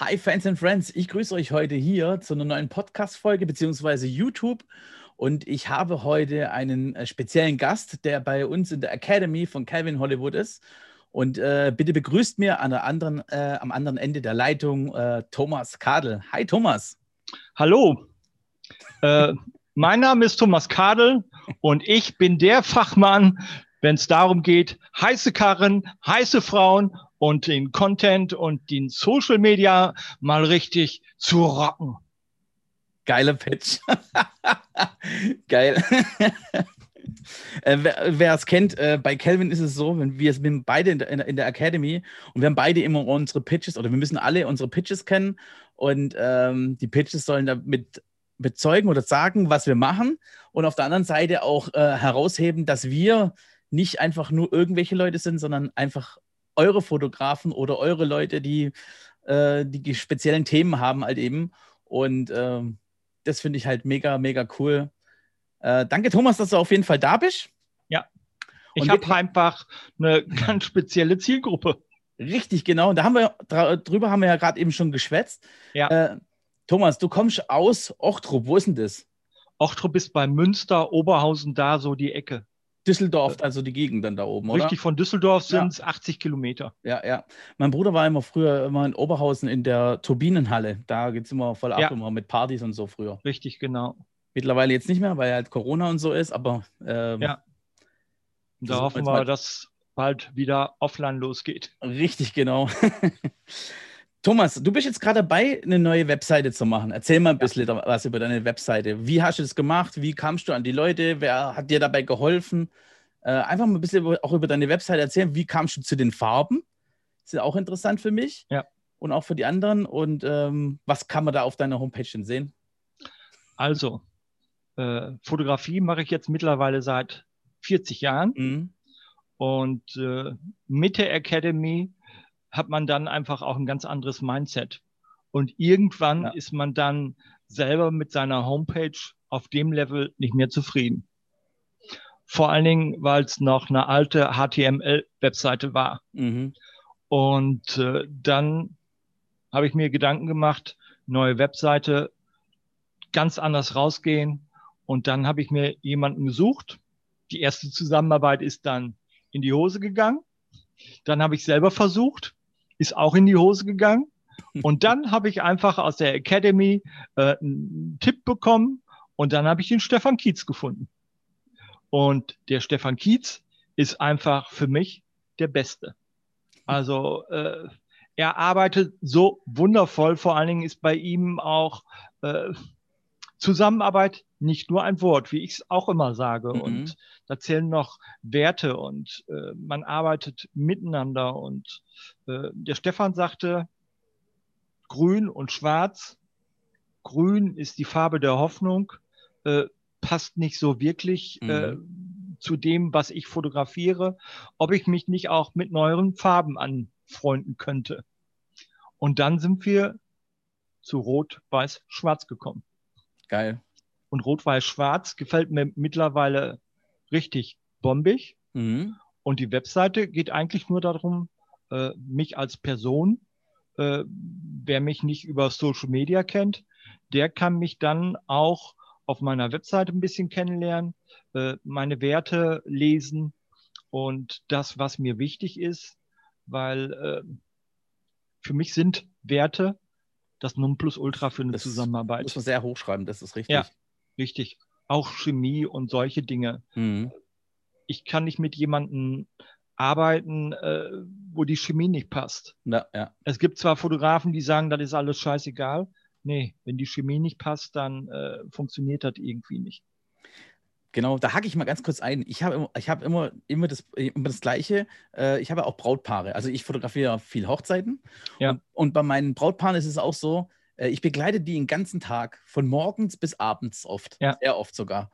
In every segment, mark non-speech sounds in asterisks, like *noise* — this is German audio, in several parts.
Hi Fans and Friends, ich grüße euch heute hier zu einer neuen Podcast-Folge beziehungsweise YouTube. Und ich habe heute einen äh, speziellen Gast, der bei uns in der Academy von Calvin Hollywood ist. Und äh, bitte begrüßt mir an der anderen, äh, am anderen Ende der Leitung äh, Thomas Kadel. Hi Thomas. Hallo. Äh, mein Name ist Thomas Kadel und ich bin der Fachmann, wenn es darum geht, heiße Karren, heiße Frauen und den Content und den Social Media mal richtig zu rocken. Geiler Pitch. *laughs* Geil. *laughs* äh, wer es kennt, äh, bei Kelvin ist es so, wenn wir sind beide in der, in der, Academy und wir haben beide immer unsere Pitches oder wir müssen alle unsere Pitches kennen und ähm, die Pitches sollen damit bezeugen oder sagen, was wir machen und auf der anderen Seite auch äh, herausheben, dass wir nicht einfach nur irgendwelche Leute sind, sondern einfach eure Fotografen oder eure Leute, die äh, die speziellen Themen haben halt eben. Und äh, das finde ich halt mega, mega cool. Äh, danke, Thomas, dass du auf jeden Fall da bist. Ja. Ich habe einfach eine ganz spezielle Zielgruppe. Richtig, genau. Und da haben wir drüber haben wir ja gerade eben schon geschwätzt. Ja. Äh, Thomas, du kommst aus Ochtrup. Wo ist denn das? Ochtrup ist bei Münster, Oberhausen, da so die Ecke. Düsseldorf, also die Gegend dann da oben, oder? Richtig, von Düsseldorf sind es ja. 80 Kilometer. Ja, ja. Mein Bruder war immer früher immer in Oberhausen in der Turbinenhalle. Da geht es immer voll ab, ja. immer mit Partys und so früher. Richtig, genau. Mittlerweile jetzt nicht mehr, weil halt Corona und so ist, aber. Ähm, ja. Da hoffen wir, dass bald wieder offline losgeht. Richtig, genau. *laughs* Thomas, du bist jetzt gerade dabei, eine neue Webseite zu machen. Erzähl mal ein bisschen ja. was über deine Webseite. Wie hast du das gemacht? Wie kamst du an die Leute? Wer hat dir dabei geholfen? Äh, einfach mal ein bisschen auch über deine Webseite erzählen. Wie kamst du zu den Farben? Das ist auch interessant für mich ja. und auch für die anderen. Und ähm, was kann man da auf deiner Homepage denn sehen? Also, äh, Fotografie mache ich jetzt mittlerweile seit 40 Jahren. Mhm. Und äh, mit der Academy hat man dann einfach auch ein ganz anderes Mindset. Und irgendwann ja. ist man dann selber mit seiner Homepage auf dem Level nicht mehr zufrieden. Vor allen Dingen, weil es noch eine alte HTML-Webseite war. Mhm. Und äh, dann habe ich mir Gedanken gemacht, neue Webseite, ganz anders rausgehen. Und dann habe ich mir jemanden gesucht. Die erste Zusammenarbeit ist dann in die Hose gegangen. Dann habe ich selber versucht ist auch in die Hose gegangen. *laughs* Und dann habe ich einfach aus der Academy äh, einen Tipp bekommen und dann habe ich den Stefan Kietz gefunden. Und der Stefan Kietz ist einfach für mich der Beste. Also äh, er arbeitet so wundervoll. Vor allen Dingen ist bei ihm auch äh, Zusammenarbeit nicht nur ein Wort, wie ich es auch immer sage. Mhm. Und da zählen noch Werte und äh, man arbeitet miteinander. Und äh, der Stefan sagte, grün und schwarz. Grün ist die Farbe der Hoffnung, äh, passt nicht so wirklich äh, mhm. zu dem, was ich fotografiere, ob ich mich nicht auch mit neueren Farben anfreunden könnte. Und dann sind wir zu Rot, Weiß, Schwarz gekommen. Geil. Und Rot-Weiß-Schwarz gefällt mir mittlerweile richtig bombig. Mhm. Und die Webseite geht eigentlich nur darum, äh, mich als Person, äh, wer mich nicht über Social Media kennt, der kann mich dann auch auf meiner Webseite ein bisschen kennenlernen, äh, meine Werte lesen und das, was mir wichtig ist, weil äh, für mich sind Werte das Nonplusultra für eine das Zusammenarbeit. Muss man sehr hochschreiben, das ist richtig. Ja, richtig. Auch Chemie und solche Dinge. Mhm. Ich kann nicht mit jemandem arbeiten, äh, wo die Chemie nicht passt. Ja, ja. Es gibt zwar Fotografen, die sagen, das ist alles scheißegal. Nee, wenn die Chemie nicht passt, dann äh, funktioniert das irgendwie nicht. Genau, da hacke ich mal ganz kurz ein. Ich habe ich hab immer, immer, das, immer das Gleiche. Äh, ich habe auch Brautpaare. Also ich fotografiere viel Hochzeiten. Ja. Und, und, bei meinen Brautpaaren ist es auch so, äh, ich begleite die den ganzen Tag, von morgens bis abends oft. Ja. Sehr oft sogar.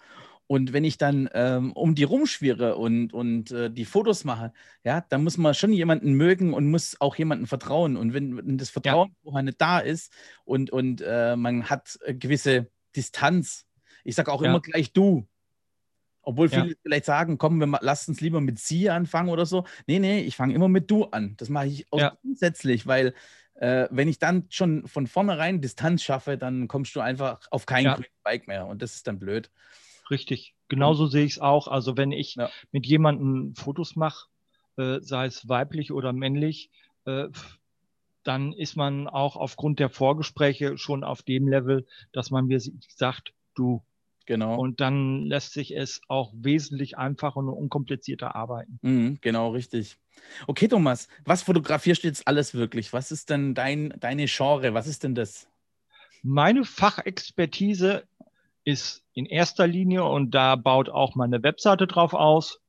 Und wenn ich dann ähm, um die rumschwirre und, und äh, die Fotos mache, ja, dann muss man schon jemanden mögen und muss auch jemanden vertrauen. Und wenn, wenn das Vertrauen ja. vorher nicht da ist und, und äh, man hat äh, gewisse Distanz, ich sage auch ja. immer gleich du, obwohl viele ja. vielleicht sagen, komm, wir lass uns lieber mit sie anfangen oder so. Nee, nee, ich fange immer mit du an. Das mache ich auch ja. grundsätzlich, weil äh, wenn ich dann schon von vornherein Distanz schaffe, dann kommst du einfach auf kein ja. Bike mehr und das ist dann blöd. Richtig, genauso sehe ich es auch. Also wenn ich ja. mit jemandem Fotos mache, äh, sei es weiblich oder männlich, äh, dann ist man auch aufgrund der Vorgespräche schon auf dem Level, dass man mir sagt, du. Genau. Und dann lässt sich es auch wesentlich einfacher und unkomplizierter arbeiten. Mhm, genau, richtig. Okay, Thomas, was fotografierst du jetzt alles wirklich? Was ist denn dein, deine Genre? Was ist denn das? Meine Fachexpertise ist in erster Linie, und da baut auch meine Webseite drauf aus,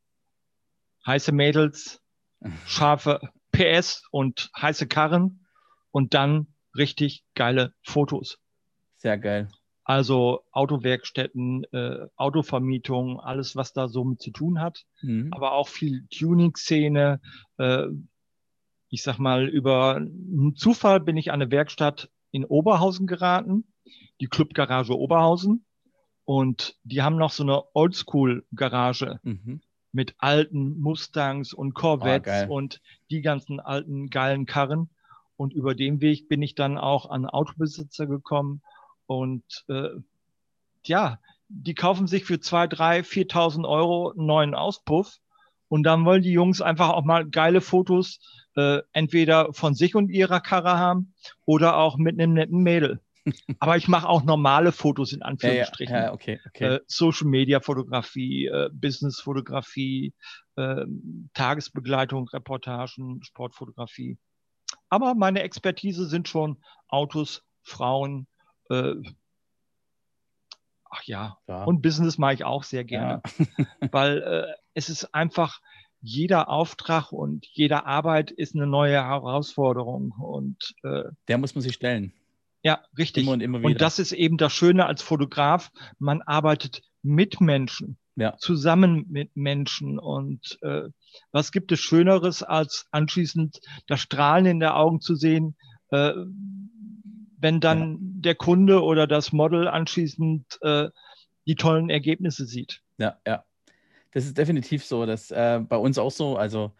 heiße Mädels, *laughs* scharfe PS und heiße Karren und dann richtig geile Fotos. Sehr geil. Also Autowerkstätten, äh, Autovermietung, alles, was da so mit zu tun hat. Mhm. Aber auch viel Tuning-Szene. Äh, ich sag mal, über einen Zufall bin ich an eine Werkstatt in Oberhausen geraten, die Clubgarage Oberhausen. Und die haben noch so eine Oldschool-Garage mhm. mit alten Mustangs und Corvettes oh, und die ganzen alten geilen Karren. Und über den Weg bin ich dann auch an Autobesitzer gekommen. Und äh, ja, die kaufen sich für zwei, drei, 4.000 Euro einen neuen Auspuff. Und dann wollen die Jungs einfach auch mal geile Fotos, äh, entweder von sich und ihrer Karre haben oder auch mit einem netten Mädel. *laughs* Aber ich mache auch normale Fotos in Anführungsstrichen. Ja, ja, ja okay, okay. Äh, Social Media Fotografie, äh, Business Fotografie, äh, Tagesbegleitung, Reportagen, Sportfotografie. Aber meine Expertise sind schon Autos, Frauen, äh, ach ja, ja, und Business mache ich auch sehr gerne, ja. *laughs* weil äh, es ist einfach, jeder Auftrag und jede Arbeit ist eine neue Herausforderung und äh, der muss man sich stellen. Ja, richtig. Immer und, immer wieder. und das ist eben das Schöne als Fotograf. Man arbeitet mit Menschen, ja. zusammen mit Menschen. Und äh, was gibt es Schöneres, als anschließend das Strahlen in der Augen zu sehen, äh, wenn dann ja. der Kunde oder das Model anschließend äh, die tollen Ergebnisse sieht. Ja, ja. Das ist definitiv so. Das äh, bei uns auch so. Also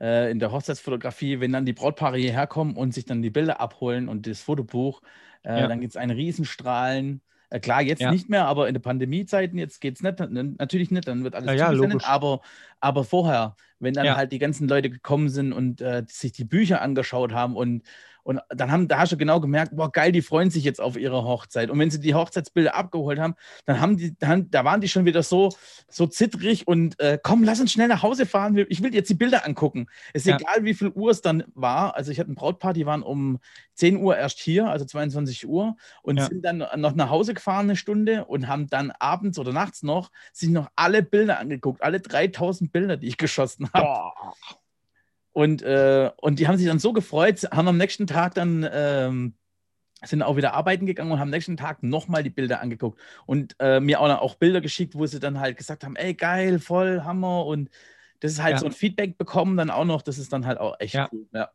äh, in der Hochzeitsfotografie, wenn dann die Brautpaare hierher kommen und sich dann die Bilder abholen und das Fotobuch, äh, ja. Dann gibt es einen Riesenstrahlen. Äh, klar, jetzt ja. nicht mehr, aber in der Pandemiezeiten jetzt geht es nicht, natürlich nicht, dann wird alles ja, zugesendet, aber, aber vorher, wenn dann halt die ganzen Leute gekommen sind und äh, sich die Bücher angeschaut haben und und dann haben, da hast du genau gemerkt, boah, geil, die freuen sich jetzt auf ihre Hochzeit. Und wenn sie die Hochzeitsbilder abgeholt haben, dann haben die, dann, da waren die schon wieder so, so zittrig und äh, komm, lass uns schnell nach Hause fahren. Ich will jetzt die Bilder angucken. Es ist ja. egal, wie viel Uhr es dann war. Also ich hatte ein Brautpaar, die waren um 10 Uhr erst hier, also 22 Uhr, und ja. sind dann noch nach Hause gefahren eine Stunde und haben dann abends oder nachts noch sich noch alle Bilder angeguckt, alle 3000 Bilder, die ich geschossen *laughs* habe. Und, äh, und die haben sich dann so gefreut, haben am nächsten Tag dann ähm, sind auch wieder arbeiten gegangen und haben am nächsten Tag nochmal die Bilder angeguckt und äh, mir auch, auch Bilder geschickt, wo sie dann halt gesagt haben, ey geil, voll Hammer und das ist halt ja. so ein Feedback bekommen dann auch noch, das ist dann halt auch echt ja. cool. Ja.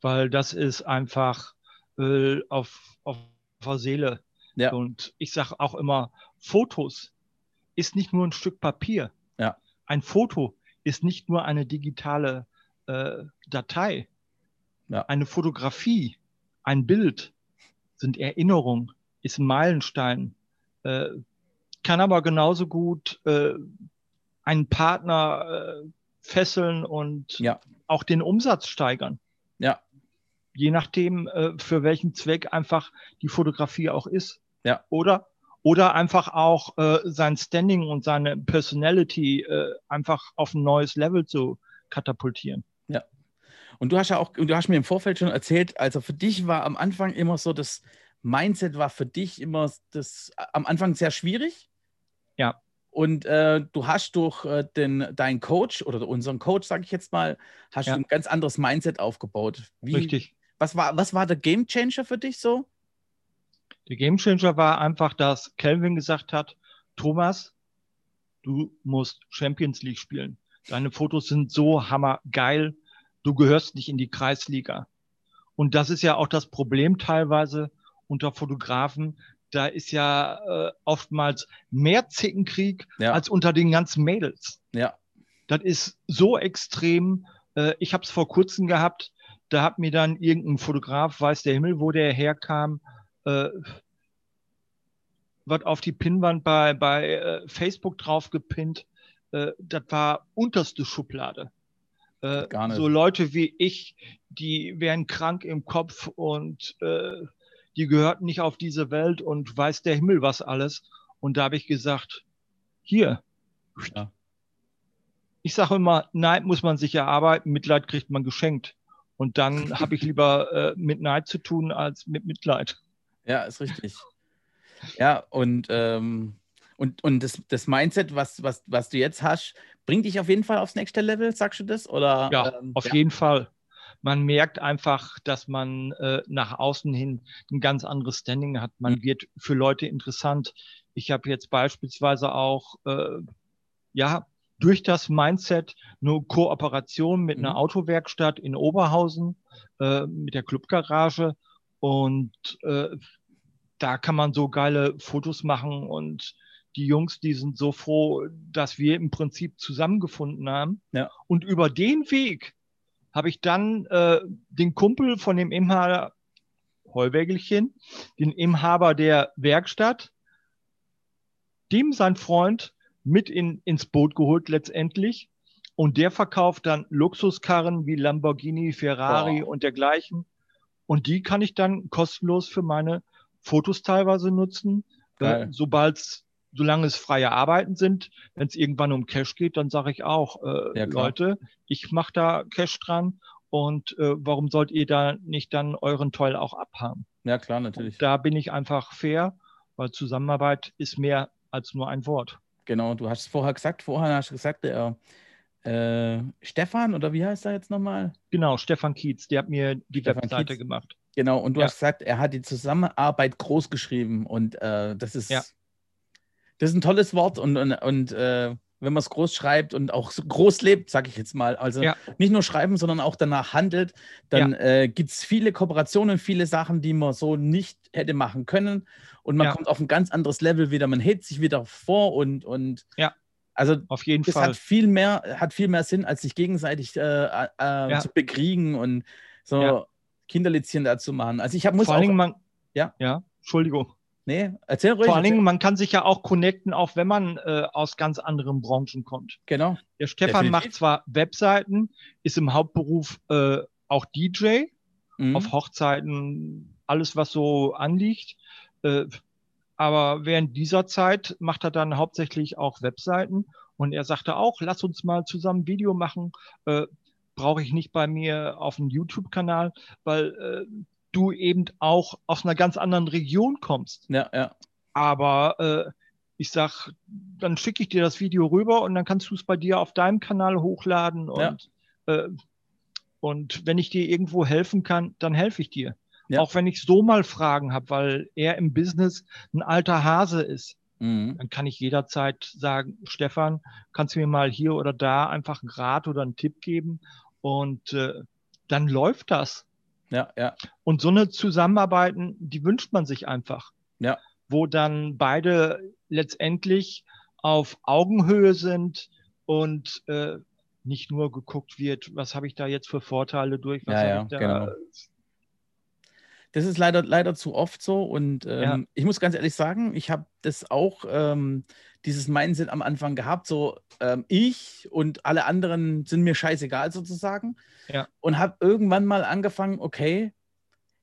Weil das ist einfach äh, auf, auf der Seele. Ja. Und ich sage auch immer, Fotos ist nicht nur ein Stück Papier. Ja. Ein Foto ist nicht nur eine digitale äh, Datei, ja. eine Fotografie, ein Bild sind Erinnerungen, ist ein Meilenstein, äh, kann aber genauso gut äh, einen Partner äh, fesseln und ja. auch den Umsatz steigern. Ja. Je nachdem, äh, für welchen Zweck einfach die Fotografie auch ist. Ja. Oder oder einfach auch äh, sein Standing und seine Personality äh, einfach auf ein neues Level zu katapultieren. Ja. Und du hast ja auch, du hast mir im Vorfeld schon erzählt, also für dich war am Anfang immer so, das Mindset war für dich immer das am Anfang sehr schwierig. Ja. Und äh, du hast durch äh, den, deinen Coach oder unseren Coach, sage ich jetzt mal, hast ja. du ein ganz anderes Mindset aufgebaut. Wie, Richtig. Was war, was war der Game Changer für dich so? Der Game Changer war einfach, dass Kelvin gesagt hat, Thomas, du musst Champions League spielen. Deine Fotos sind so hammergeil. Du gehörst nicht in die Kreisliga. Und das ist ja auch das Problem teilweise unter Fotografen. Da ist ja äh, oftmals mehr Zickenkrieg ja. als unter den ganzen Mädels. Ja. Das ist so extrem. Äh, ich habe es vor kurzem gehabt. da hat mir dann irgendein Fotograf, weiß der Himmel, wo der herkam, äh, was auf die Pinnwand bei, bei äh, Facebook drauf gepinnt. Äh, das war unterste Schublade. Äh, so Leute wie ich, die wären krank im Kopf und äh, die gehörten nicht auf diese Welt und weiß der Himmel was alles. Und da habe ich gesagt, hier. Ja. Ich sage immer, Neid muss man sich erarbeiten, Mitleid kriegt man geschenkt. Und dann habe ich *laughs* lieber äh, mit Neid zu tun als mit Mitleid. Ja, ist richtig. Ja, und, ähm, und, und das, das Mindset, was, was, was du jetzt hast, bringt dich auf jeden Fall aufs nächste Level, sagst du das? Oder, ja, ähm, auf ja. jeden Fall. Man merkt einfach, dass man äh, nach außen hin ein ganz anderes Standing hat. Man mhm. wird für Leute interessant. Ich habe jetzt beispielsweise auch, äh, ja, durch das Mindset eine Kooperation mit mhm. einer Autowerkstatt in Oberhausen, äh, mit der Clubgarage. Und äh, da kann man so geile Fotos machen und die Jungs, die sind so froh, dass wir im Prinzip zusammengefunden haben. Ja. Und über den Weg habe ich dann äh, den Kumpel von dem Inhaber Heuwägelchen, den Inhaber der Werkstatt, dem sein Freund mit in, ins Boot geholt letztendlich. Und der verkauft dann Luxuskarren wie Lamborghini, Ferrari oh. und dergleichen. Und die kann ich dann kostenlos für meine Fotos teilweise nutzen. Äh, Sobald solange es freie Arbeiten sind, wenn es irgendwann um Cash geht, dann sage ich auch, äh, ja, Leute, ich mache da Cash dran und äh, warum sollt ihr da nicht dann euren Toll auch abhaben? Ja, klar, natürlich. Und da bin ich einfach fair, weil Zusammenarbeit ist mehr als nur ein Wort. Genau, du hast es vorher gesagt, vorher hast du gesagt, der äh, Stefan oder wie heißt er jetzt nochmal? Genau, Stefan Kietz, der hat mir die Stefan Webseite Kietz. gemacht. Genau, und du ja. hast gesagt, er hat die Zusammenarbeit groß geschrieben und äh, das ist, ja. das ist ein tolles Wort und, und, und äh, wenn man es groß schreibt und auch groß lebt, sage ich jetzt mal, also ja. nicht nur schreiben, sondern auch danach handelt, dann ja. äh, gibt es viele Kooperationen, viele Sachen, die man so nicht hätte machen können und man kommt auf ein ganz anderes Level wieder, man hält sich wieder vor und, und ja. Also auf jeden das Fall. Hat viel mehr, hat viel mehr Sinn, als sich gegenseitig äh, äh, ja. zu bekriegen und so ja. Kinderlitzchen dazu machen. Also ich habe muss Vor allen man, ja, ja, Entschuldigung. Nee, erzähl ruhig. Vor allen Dingen, man kann sich ja auch connecten, auch wenn man äh, aus ganz anderen Branchen kommt. Genau. Der Stefan Definitiv. macht zwar Webseiten, ist im Hauptberuf äh, auch DJ mhm. auf Hochzeiten, alles was so anliegt. Äh, aber während dieser Zeit macht er dann hauptsächlich auch Webseiten und er sagte auch, lass uns mal zusammen Video machen. Äh, Brauche ich nicht bei mir auf dem YouTube-Kanal, weil äh, du eben auch aus einer ganz anderen Region kommst. Ja, ja. Aber äh, ich sag, dann schicke ich dir das Video rüber und dann kannst du es bei dir auf deinem Kanal hochladen und, ja. äh, und wenn ich dir irgendwo helfen kann, dann helfe ich dir. Ja. Auch wenn ich so mal Fragen habe, weil er im Business ein alter Hase ist, mhm. dann kann ich jederzeit sagen, Stefan, kannst du mir mal hier oder da einfach einen Rat oder einen Tipp geben und äh, dann läuft das. Ja, ja. Und so eine Zusammenarbeiten, die wünscht man sich einfach. Ja. Wo dann beide letztendlich auf Augenhöhe sind und äh, nicht nur geguckt wird, was habe ich da jetzt für Vorteile durch, was ja, ja, da, genau. Das ist leider, leider zu oft so. Und ähm, ja. ich muss ganz ehrlich sagen, ich habe das auch, ähm, dieses Mindset am Anfang gehabt, so ähm, ich und alle anderen sind mir scheißegal sozusagen. Ja. Und habe irgendwann mal angefangen, okay,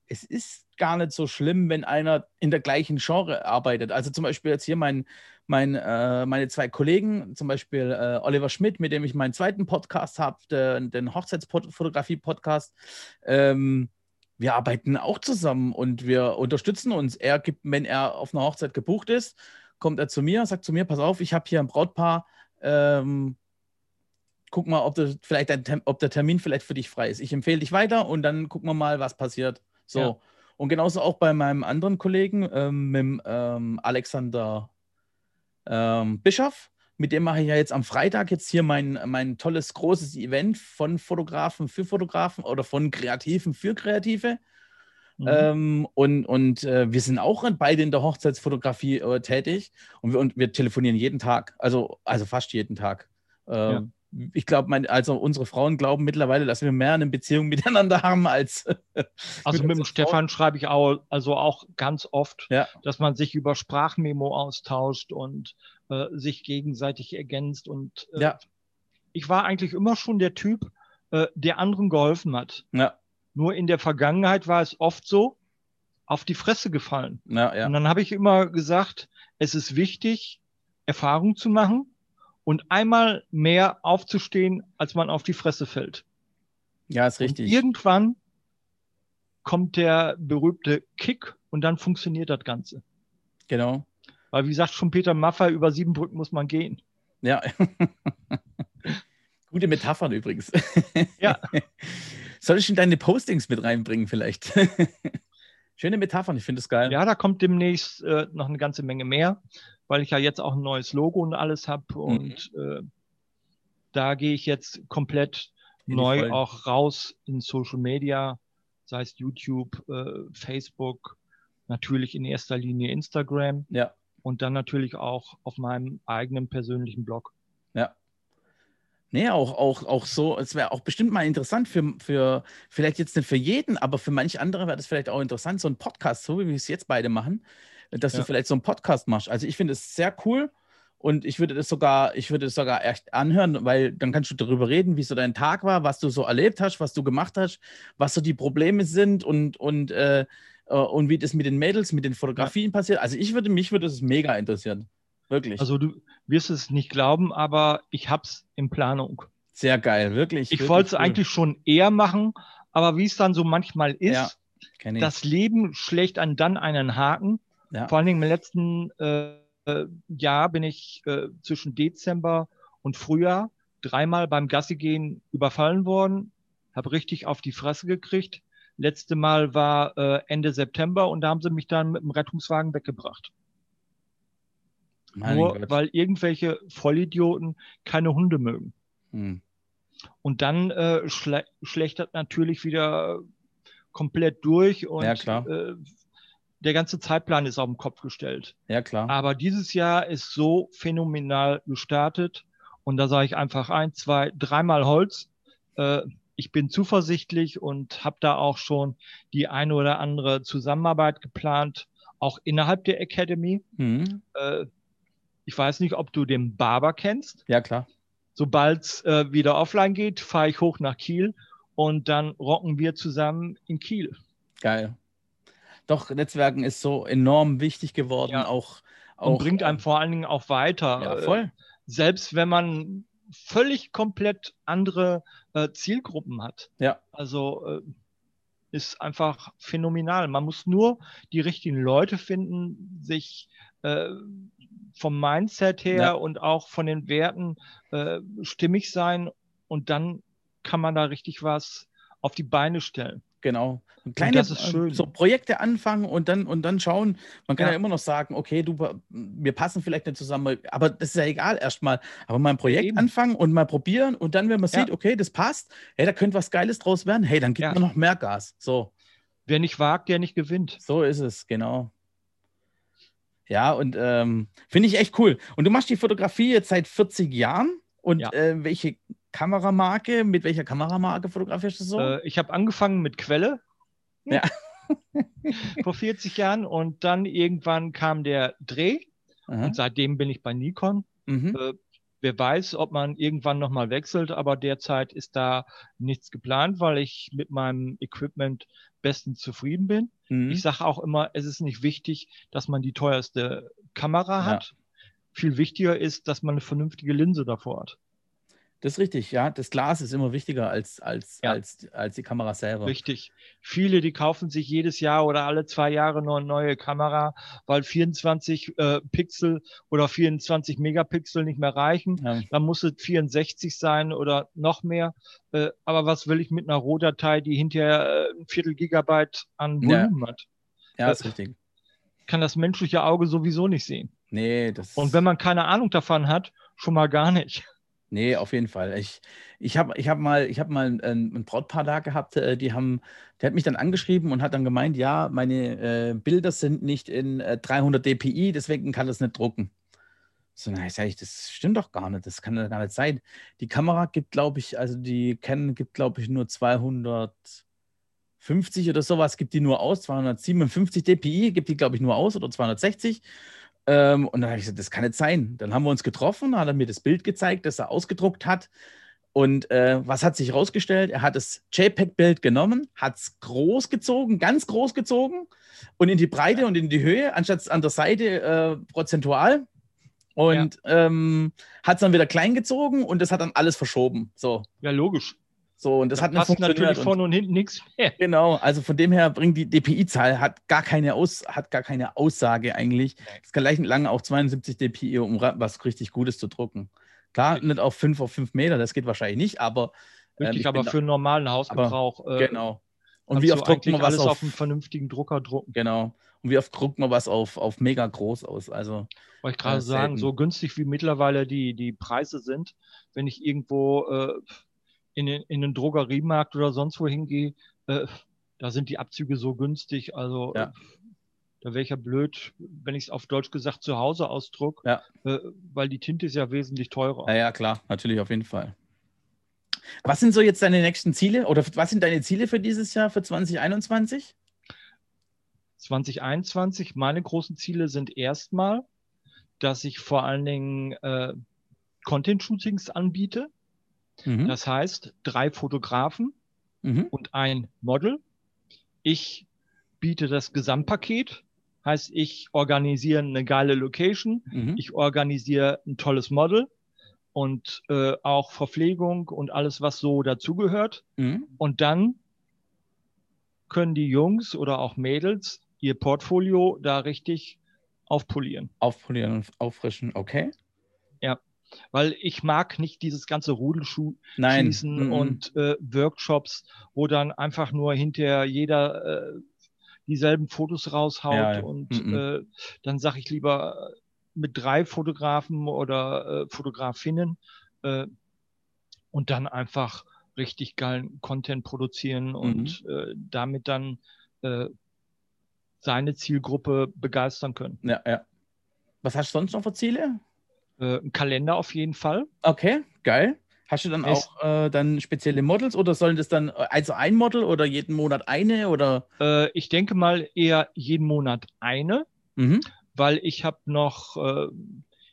es ist gar nicht so schlimm, wenn einer in der gleichen Genre arbeitet. Also zum Beispiel jetzt hier mein, mein, äh, meine zwei Kollegen, zum Beispiel äh, Oliver Schmidt, mit dem ich meinen zweiten Podcast habe, den, den Hochzeitsfotografie-Podcast. Ähm, wir arbeiten auch zusammen und wir unterstützen uns. Er gibt, wenn er auf einer Hochzeit gebucht ist, kommt er zu mir, sagt zu mir, pass auf, ich habe hier ein Brautpaar, ähm, guck mal, ob, das vielleicht ein, ob der Termin vielleicht für dich frei ist. Ich empfehle dich weiter und dann gucken wir mal, was passiert. So. Ja. Und genauso auch bei meinem anderen Kollegen, ähm, mit ähm, Alexander ähm, Bischof. Mit dem mache ich ja jetzt am Freitag jetzt hier mein, mein tolles, großes Event von Fotografen für Fotografen oder von Kreativen für Kreative. Mhm. Ähm, und und äh, wir sind auch beide in der Hochzeitsfotografie äh, tätig und wir, und wir telefonieren jeden Tag, also, also fast jeden Tag. Äh, ja. ich glaube, also unsere Frauen glauben mittlerweile, dass wir mehr eine Beziehung *laughs* miteinander haben als. *laughs* also mit dem Stefan schreibe ich auch, also auch ganz oft, ja. dass man sich über Sprachmemo austauscht und äh, sich gegenseitig ergänzt. Und äh, ja. ich war eigentlich immer schon der Typ, äh, der anderen geholfen hat. Ja. Nur in der Vergangenheit war es oft so, auf die Fresse gefallen. Ja, ja. Und dann habe ich immer gesagt, es ist wichtig, Erfahrung zu machen und einmal mehr aufzustehen, als man auf die Fresse fällt. Ja, ist richtig. Und irgendwann kommt der berühmte Kick und dann funktioniert das Ganze. Genau. Weil, wie sagt schon Peter Maffay, über sieben Brücken muss man gehen. Ja. *laughs* Gute Metaphern übrigens. Ja. *laughs* Soll ich in deine Postings mit reinbringen vielleicht? *laughs* Schöne Metaphern, ich finde es geil. Ja, da kommt demnächst äh, noch eine ganze Menge mehr weil ich ja jetzt auch ein neues Logo und alles habe. Mhm. Und äh, da gehe ich jetzt komplett neu Vollen. auch raus in Social Media, sei es YouTube, äh, Facebook, natürlich in erster Linie Instagram. Ja. Und dann natürlich auch auf meinem eigenen persönlichen Blog. Ja. Nee, auch, auch, auch so, es wäre auch bestimmt mal interessant für, für, vielleicht jetzt nicht für jeden, aber für manche andere wäre das vielleicht auch interessant, so ein Podcast, so wie wir es jetzt beide machen, dass ja. du vielleicht so einen Podcast machst. Also ich finde es sehr cool und ich würde das sogar, ich würde es sogar echt anhören, weil dann kannst du darüber reden, wie so dein Tag war, was du so erlebt hast, was du gemacht hast, was so die Probleme sind und, und, äh und wie das mit den Mädels, mit den Fotografien ja. passiert. Also ich würde, mich würde es mega interessieren. Wirklich. Also du wirst es nicht glauben, aber ich habe es in Planung. Sehr geil, wirklich. Ich wollte es cool. eigentlich schon eher machen, aber wie es dann so manchmal ist, ja, das Leben schlägt an dann einen Haken ja. Vor allen Dingen im letzten äh, Jahr bin ich äh, zwischen Dezember und Frühjahr dreimal beim Gassigehen überfallen worden, habe richtig auf die Fresse gekriegt. Letzte Mal war äh, Ende September und da haben sie mich dann mit dem Rettungswagen weggebracht. Mein Nur Gott. weil irgendwelche Vollidioten keine Hunde mögen. Hm. Und dann äh, schle schlechtert natürlich wieder komplett durch und ja, äh, der ganze Zeitplan ist auf den Kopf gestellt. Ja, klar. Aber dieses Jahr ist so phänomenal gestartet. Und da sage ich einfach ein, zwei, dreimal Holz. Äh, ich bin zuversichtlich und habe da auch schon die eine oder andere Zusammenarbeit geplant, auch innerhalb der Academy. Mhm. Äh, ich weiß nicht, ob du den Barber kennst. Ja, klar. Sobald es äh, wieder offline geht, fahre ich hoch nach Kiel und dann rocken wir zusammen in Kiel. Geil doch, Netzwerken ist so enorm wichtig geworden, ja. auch, auch. Und bringt einem vor allen Dingen auch weiter. Ja, voll. Selbst wenn man völlig komplett andere äh, Zielgruppen hat. Ja. Also äh, ist einfach phänomenal. Man muss nur die richtigen Leute finden, sich äh, vom Mindset her ja. und auch von den Werten äh, stimmig sein und dann kann man da richtig was auf die Beine stellen. Genau. Kleine das ist schön. so Projekte anfangen und dann und dann schauen. Man kann ja. ja. immer noch sagen, okay, du, wir passen vielleicht nicht zusammen, aber das ist ja egal erstmal. Aber mal ein Projekt Eben. anfangen und mal probieren und dann, wenn man ja. sieht, okay, das passt, hey, da könnte was Geiles draus werden, hey, dann gibt ja. man noch mehr Gas. So. Wer nicht wagt, der nicht gewinnt. So ist es, genau. Ja, und ähm, finde ich echt cool. Und du machst die Fotografie jetzt seit 40 Jahren. Und äh, welche Kameramarke, mit welcher Kameramarke fotografierst du so? Äh, ich habe angefangen mit Quelle. Ja. *laughs* Vor 40 Jahren und dann irgendwann kam der Dreh Aha. und seitdem bin ich bei Nikon. Mhm. Äh, wer weiß, ob man irgendwann nochmal wechselt, aber derzeit ist da nichts geplant, weil ich mit meinem Equipment bestens zufrieden bin. Mhm. Ich sage auch immer, es ist nicht wichtig, dass man die teuerste Kamera hat. Ja. Viel wichtiger ist, dass man eine vernünftige Linse davor hat. Das ist richtig, ja. Das Glas ist immer wichtiger als, als, ja. als, als die Kamera selber. Richtig. Viele, die kaufen sich jedes Jahr oder alle zwei Jahre nur eine neue Kamera, weil 24 äh, Pixel oder 24 Megapixel nicht mehr reichen. Ja. Dann muss es 64 sein oder noch mehr. Äh, aber was will ich mit einer Rohdatei, die hinterher äh, ein Viertel Gigabyte an Volumen ja. hat? Ja, das ist richtig. Kann das menschliche Auge sowieso nicht sehen. Nee, das. Und wenn man keine Ahnung davon hat, schon mal gar nicht. Nee, auf jeden Fall. Ich, ich habe ich hab mal, ich hab mal ein, ein Brautpaar da gehabt, äh, die haben, der hat mich dann angeschrieben und hat dann gemeint, ja, meine äh, Bilder sind nicht in äh, 300 dpi, deswegen kann das nicht drucken. So, na, ich sage, das stimmt doch gar nicht, das kann doch gar nicht sein. Die Kamera gibt, glaube ich, also die Canon gibt, glaube ich, nur 250 oder sowas, gibt die nur aus, 257 dpi gibt die, glaube ich, nur aus oder 260. Ähm, und dann habe ich gesagt, das kann nicht sein. Dann haben wir uns getroffen, hat er mir das Bild gezeigt, das er ausgedruckt hat. Und äh, was hat sich herausgestellt? Er hat das JPEG-Bild genommen, hat es groß gezogen, ganz groß gezogen und in die Breite und in die Höhe, anstatt an der Seite äh, prozentual. Und ja. ähm, hat es dann wieder klein gezogen und das hat dann alles verschoben. So. Ja, logisch. So, und das da hat passt natürlich vorne und hinten nichts mehr. *laughs* Genau, also von dem her bringt die DPI-Zahl, hat gar keine Aus, hat gar keine Aussage eigentlich. Es kann leicht lang auch 72 DPI, um was richtig Gutes zu drucken. Klar, nicht auf 5 auf 5 Meter, das geht wahrscheinlich nicht, aber. Ähm, Richtig, aber für einen normalen Hausgebrauch. Aber, äh, genau. Und wie oft druckt man was auf, auf einen vernünftigen Drucker drucken? Genau. Und wie oft druckt man was auf, auf mega groß aus? Also. Wollte ich gerade äh, sagen, so günstig wie mittlerweile die, die Preise sind, wenn ich irgendwo äh, in, in einen Drogeriemarkt oder sonst wo hingehe, äh, da sind die Abzüge so günstig. Also ja. Da wäre ich ja blöd, wenn ich es auf Deutsch gesagt zu Hause ausdruck, ja. äh, weil die Tinte ist ja wesentlich teurer. Ja, ja, klar, natürlich auf jeden Fall. Was sind so jetzt deine nächsten Ziele oder was sind deine Ziele für dieses Jahr, für 2021? 2021, meine großen Ziele sind erstmal, dass ich vor allen Dingen äh, Content-Shootings anbiete. Mhm. Das heißt, drei Fotografen mhm. und ein Model. Ich biete das Gesamtpaket Heißt, ich organisiere eine geile Location, mhm. ich organisiere ein tolles Model und äh, auch Verpflegung und alles, was so dazugehört. Mhm. Und dann können die Jungs oder auch Mädels ihr Portfolio da richtig aufpolieren. Aufpolieren und auffrischen, okay. Weil ich mag nicht dieses ganze Rudelschießen mhm. und äh, Workshops, wo dann einfach nur hinter jeder äh, dieselben Fotos raushaut ja, ja. und mhm. äh, dann sage ich lieber mit drei Fotografen oder äh, Fotografinnen äh, und dann einfach richtig geilen Content produzieren mhm. und äh, damit dann äh, seine Zielgruppe begeistern können. Ja, ja. Was hast du sonst noch für Ziele? Äh, ein Kalender auf jeden Fall. Okay, geil. Hast du dann es, auch äh, dann spezielle Models oder sollen das dann äh, also ein Model oder jeden Monat eine oder? Äh, ich denke mal eher jeden Monat eine, mhm. weil ich habe noch, äh,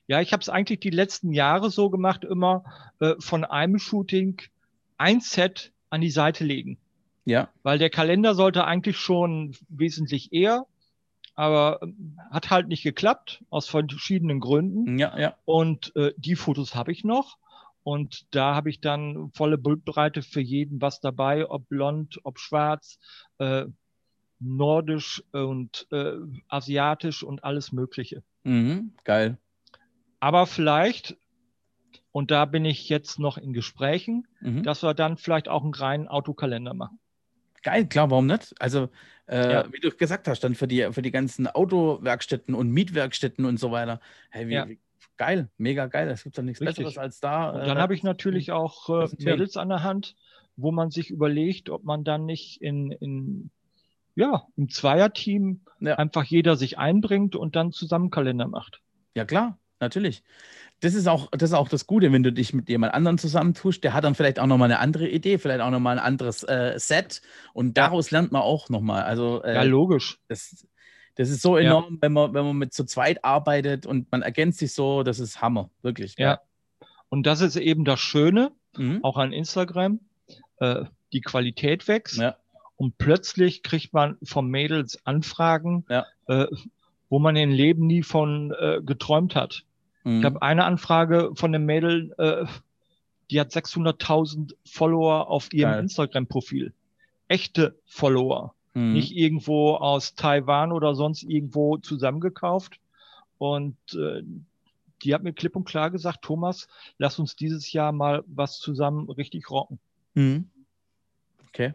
ja, ich habe es eigentlich die letzten Jahre so gemacht, immer äh, von einem Shooting ein Set an die Seite legen. Ja. Weil der Kalender sollte eigentlich schon wesentlich eher, aber ähm, hat halt nicht geklappt aus verschiedenen Gründen. Ja, ja. Und äh, die Fotos habe ich noch. Und da habe ich dann volle Bildbreite für jeden was dabei, ob blond, ob schwarz, äh, nordisch und äh, asiatisch und alles Mögliche. Mhm, geil. Aber vielleicht, und da bin ich jetzt noch in Gesprächen, mhm. dass wir dann vielleicht auch einen reinen Autokalender machen. Geil, klar, warum nicht? Also, äh, ja. wie du gesagt hast, dann für die, für die ganzen Autowerkstätten und Mietwerkstätten und so weiter. Hey, wie, ja. wie geil, mega geil. Es gibt ja nichts Richtig. Besseres als da. Und dann äh, habe ich natürlich auch äh, Mädels an der Hand, wo man sich überlegt, ob man dann nicht in, in ja, im Zweierteam ja. einfach jeder sich einbringt und dann zusammen Kalender macht. Ja, klar, natürlich. Das ist auch das, ist auch das Gute, wenn du dich mit jemand anderem zusammentust. Der hat dann vielleicht auch nochmal eine andere Idee, vielleicht auch nochmal ein anderes äh, Set und daraus lernt man auch nochmal. Also, äh, ja, logisch. Das, das ist so enorm, ja. wenn, man, wenn man mit zu zweit arbeitet und man ergänzt sich so, das ist Hammer, wirklich. Ja. Und das ist eben das Schöne, mhm. auch an Instagram. Äh, die Qualität wächst ja. und plötzlich kriegt man vom Mädels Anfragen, ja. äh, wo man im Leben nie von äh, geträumt hat. Mhm. Ich habe eine Anfrage von einem Mädel, äh, die hat 600.000 Follower auf ihrem Instagram-Profil. Echte Follower mhm. nicht irgendwo aus Taiwan oder sonst irgendwo zusammengekauft. Und äh, die hat mir klipp und klar gesagt, Thomas, lass uns dieses Jahr mal was zusammen richtig rocken. Mhm. Okay.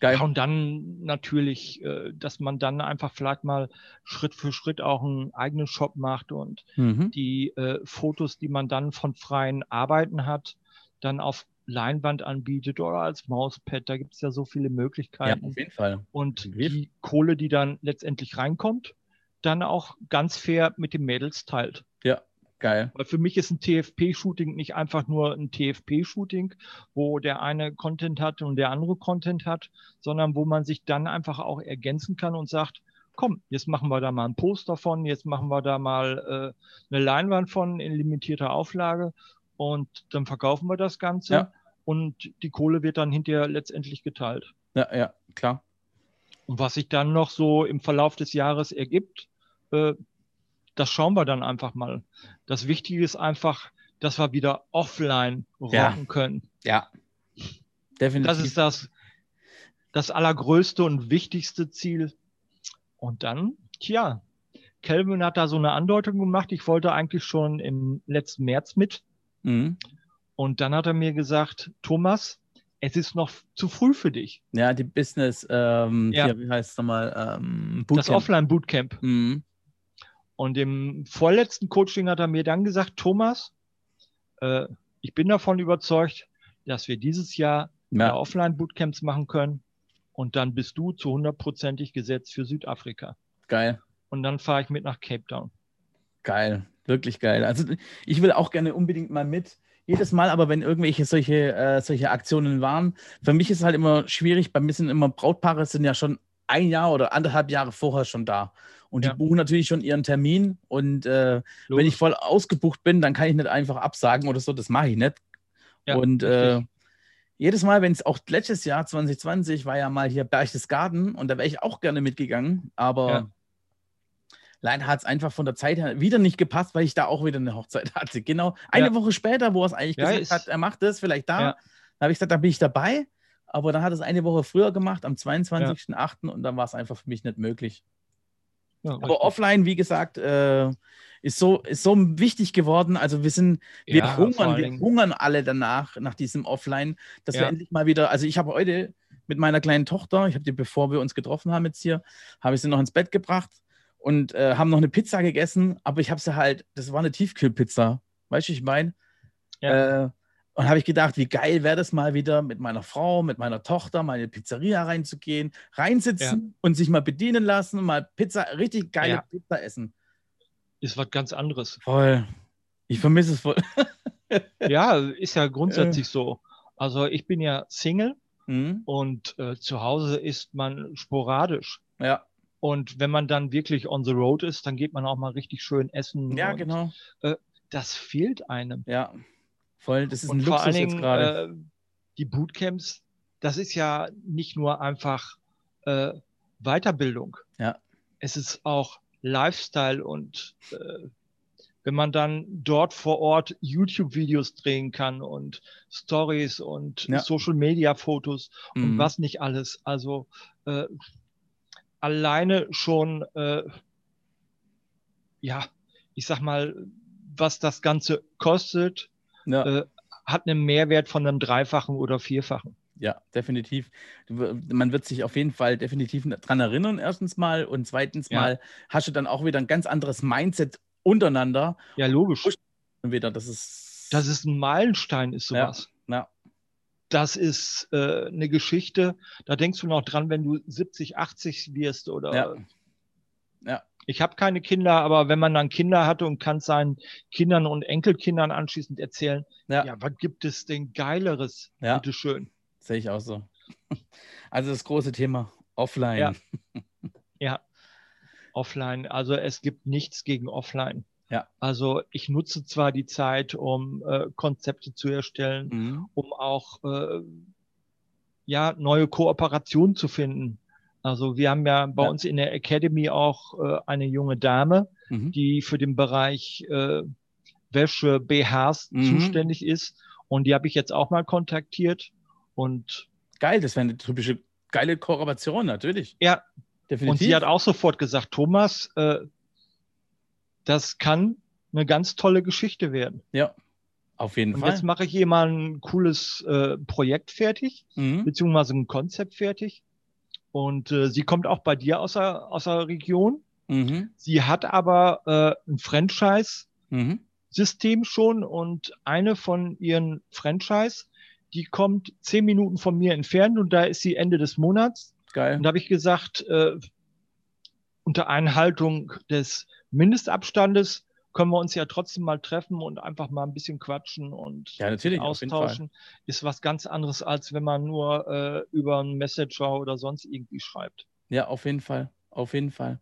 Geil. Ja, und dann natürlich, äh, dass man dann einfach vielleicht mal Schritt für Schritt auch einen eigenen Shop macht und mhm. die äh, Fotos, die man dann von freien Arbeiten hat, dann auf Leinwand anbietet oder als Mauspad. Da gibt es ja so viele Möglichkeiten. Ja, auf jeden Fall. Und die Kohle, die dann letztendlich reinkommt, dann auch ganz fair mit den Mädels teilt. Geil. Weil für mich ist ein TFP-Shooting nicht einfach nur ein TFP-Shooting, wo der eine Content hat und der andere Content hat, sondern wo man sich dann einfach auch ergänzen kann und sagt, komm, jetzt machen wir da mal ein Poster von, jetzt machen wir da mal äh, eine Leinwand von in limitierter Auflage und dann verkaufen wir das Ganze ja. und die Kohle wird dann hinterher letztendlich geteilt. Ja, ja, klar. Und was sich dann noch so im Verlauf des Jahres ergibt, äh, das schauen wir dann einfach mal. Das Wichtige ist einfach, dass wir wieder offline rocken ja. können. Ja, definitiv. Das ist das, das allergrößte und wichtigste Ziel. Und dann, tja, Kelvin hat da so eine Andeutung gemacht. Ich wollte eigentlich schon im letzten März mit. Mhm. Und dann hat er mir gesagt, Thomas, es ist noch zu früh für dich. Ja, die Business, ähm, ja. Hier, wie heißt es nochmal? Ähm, das Offline-Bootcamp. Mhm. Und im vorletzten Coaching hat er mir dann gesagt, Thomas, äh, ich bin davon überzeugt, dass wir dieses Jahr ja. Offline-Bootcamps machen können. Und dann bist du zu hundertprozentig gesetzt für Südafrika. Geil. Und dann fahre ich mit nach Cape Town. Geil, wirklich geil. Also ich will auch gerne unbedingt mal mit. Jedes Mal aber, wenn irgendwelche solche, äh, solche Aktionen waren, für mich ist es halt immer schwierig, bei mir sind immer Brautpaare, sind ja schon ein Jahr oder anderthalb Jahre vorher schon da. Und ja. die buchen natürlich schon ihren Termin. Und äh, wenn ich voll ausgebucht bin, dann kann ich nicht einfach absagen oder so. Das mache ich nicht. Ja, und äh, jedes Mal, wenn es auch letztes Jahr 2020 war ja mal hier Berchtesgaden und da wäre ich auch gerne mitgegangen, aber ja. leider hat es einfach von der Zeit her wieder nicht gepasst, weil ich da auch wieder eine Hochzeit *laughs* hatte. Genau eine. Woche später, wo er es eigentlich gesagt hat, er macht das vielleicht da, da habe ich gesagt, da bin ich dabei. Aber dann hat es eine Woche früher gemacht, am 22.08. und dann war es einfach für mich nicht möglich. Ja, Aber offline, wie gesagt, äh, ist, so, ist so wichtig geworden. Also wir sind, wir ja, hungern, wir hungern alle danach, nach diesem Offline, dass ja. wir endlich mal wieder, also ich habe heute mit meiner kleinen Tochter, ich habe die, bevor wir uns getroffen haben jetzt hier, habe ich sie noch ins Bett gebracht und äh, haben noch eine Pizza gegessen, aber ich habe sie halt, das war eine Tiefkühlpizza, weißt du, ich meine? Ja. Äh, und habe ich gedacht, wie geil wäre das mal wieder mit meiner Frau, mit meiner Tochter mal in eine Pizzeria reinzugehen, reinsitzen ja. und sich mal bedienen lassen, mal Pizza, richtig geile ja. Pizza essen. Ist was ganz anderes. Voll. Ich vermisse es voll. *laughs* ja, ist ja grundsätzlich äh. so. Also ich bin ja Single mhm. und äh, zu Hause ist man sporadisch. Ja. Und wenn man dann wirklich on the road ist, dann geht man auch mal richtig schön essen. Ja, und, genau. Äh, das fehlt einem. Ja. Voll, das ist und ein Luxus vor allen Dingen, jetzt gerade. Äh, die Bootcamps, das ist ja nicht nur einfach äh, Weiterbildung. Ja. Es ist auch Lifestyle und äh, wenn man dann dort vor Ort YouTube-Videos drehen kann und Stories und ja. Social-Media-Fotos mhm. und was nicht alles. Also äh, alleine schon, äh, ja, ich sag mal, was das Ganze kostet, ja. äh, hat einen Mehrwert von einem Dreifachen oder Vierfachen. Ja, definitiv. Man wird sich auf jeden Fall definitiv daran erinnern, erstens mal. Und zweitens ja. mal hast du dann auch wieder ein ganz anderes Mindset untereinander. Ja, logisch. Wieder, das ist. Das ist ein Meilenstein, ist sowas. Ja. ja. Das ist äh, eine Geschichte, da denkst du noch dran, wenn du 70, 80 wirst oder ja. ja. Ich habe keine Kinder, aber wenn man dann Kinder hatte und kann seinen Kindern und Enkelkindern anschließend erzählen, ja, ja was gibt es denn Geileres? Ja. Bitteschön. Sehe ich auch so. *laughs* Also das große Thema Offline. Ja. *laughs* ja. Offline. Also es gibt nichts gegen Offline. Ja. Also ich nutze zwar die Zeit, um äh, Konzepte zu erstellen, mhm. um auch äh, ja neue Kooperationen zu finden. Also wir haben ja bei ja. uns in der Academy auch äh, eine junge Dame, mhm. die für den Bereich äh, Wäsche, BHs mhm. zuständig ist. Und die habe ich jetzt auch mal kontaktiert. Und geil, das wäre eine typische geile Kooperation, natürlich. Ja, definitiv. Und sie hat auch sofort gesagt, Thomas, äh, das kann eine ganz tolle Geschichte werden. Ja, auf jeden und Fall. Jetzt mache ich hier mal ein cooles äh, Projekt fertig, mhm. beziehungsweise ein Konzept fertig. Und äh, sie kommt auch bei dir aus der, aus der Region. Mhm. Sie hat aber äh, ein Franchise-System mhm. schon und eine von ihren Franchise, die kommt zehn Minuten von mir entfernt und da ist sie Ende des Monats. Geil. Und da habe ich gesagt, äh, unter Einhaltung des Mindestabstandes können wir uns ja trotzdem mal treffen und einfach mal ein bisschen quatschen und ja, natürlich, austauschen. Ist was ganz anderes, als wenn man nur äh, über einen Messenger oder sonst irgendwie schreibt. Ja, auf jeden Fall. Auf jeden Fall.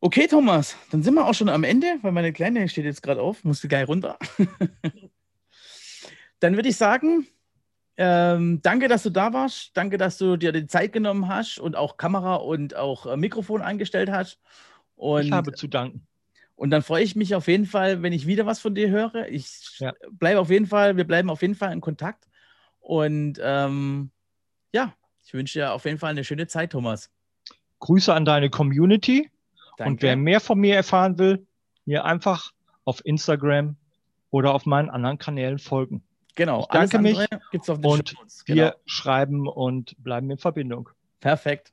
Okay, Thomas, dann sind wir auch schon am Ende, weil meine Kleine steht jetzt gerade auf, musste gleich runter. *laughs* dann würde ich sagen, ähm, danke, dass du da warst. Danke, dass du dir die Zeit genommen hast und auch Kamera und auch äh, Mikrofon eingestellt hast. Und, ich habe zu danken. Und dann freue ich mich auf jeden Fall, wenn ich wieder was von dir höre. Ich ja. bleibe auf jeden Fall, wir bleiben auf jeden Fall in Kontakt. Und ähm, ja, ich wünsche dir auf jeden Fall eine schöne Zeit, Thomas. Grüße an deine Community. Danke. Und wer mehr von mir erfahren will, mir einfach auf Instagram oder auf meinen anderen Kanälen folgen. Genau. Ich danke mich gibt's auf und Shows. wir genau. schreiben und bleiben in Verbindung. Perfekt.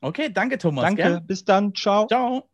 Okay, danke Thomas. Danke, gell? bis dann. Ciao. Ciao.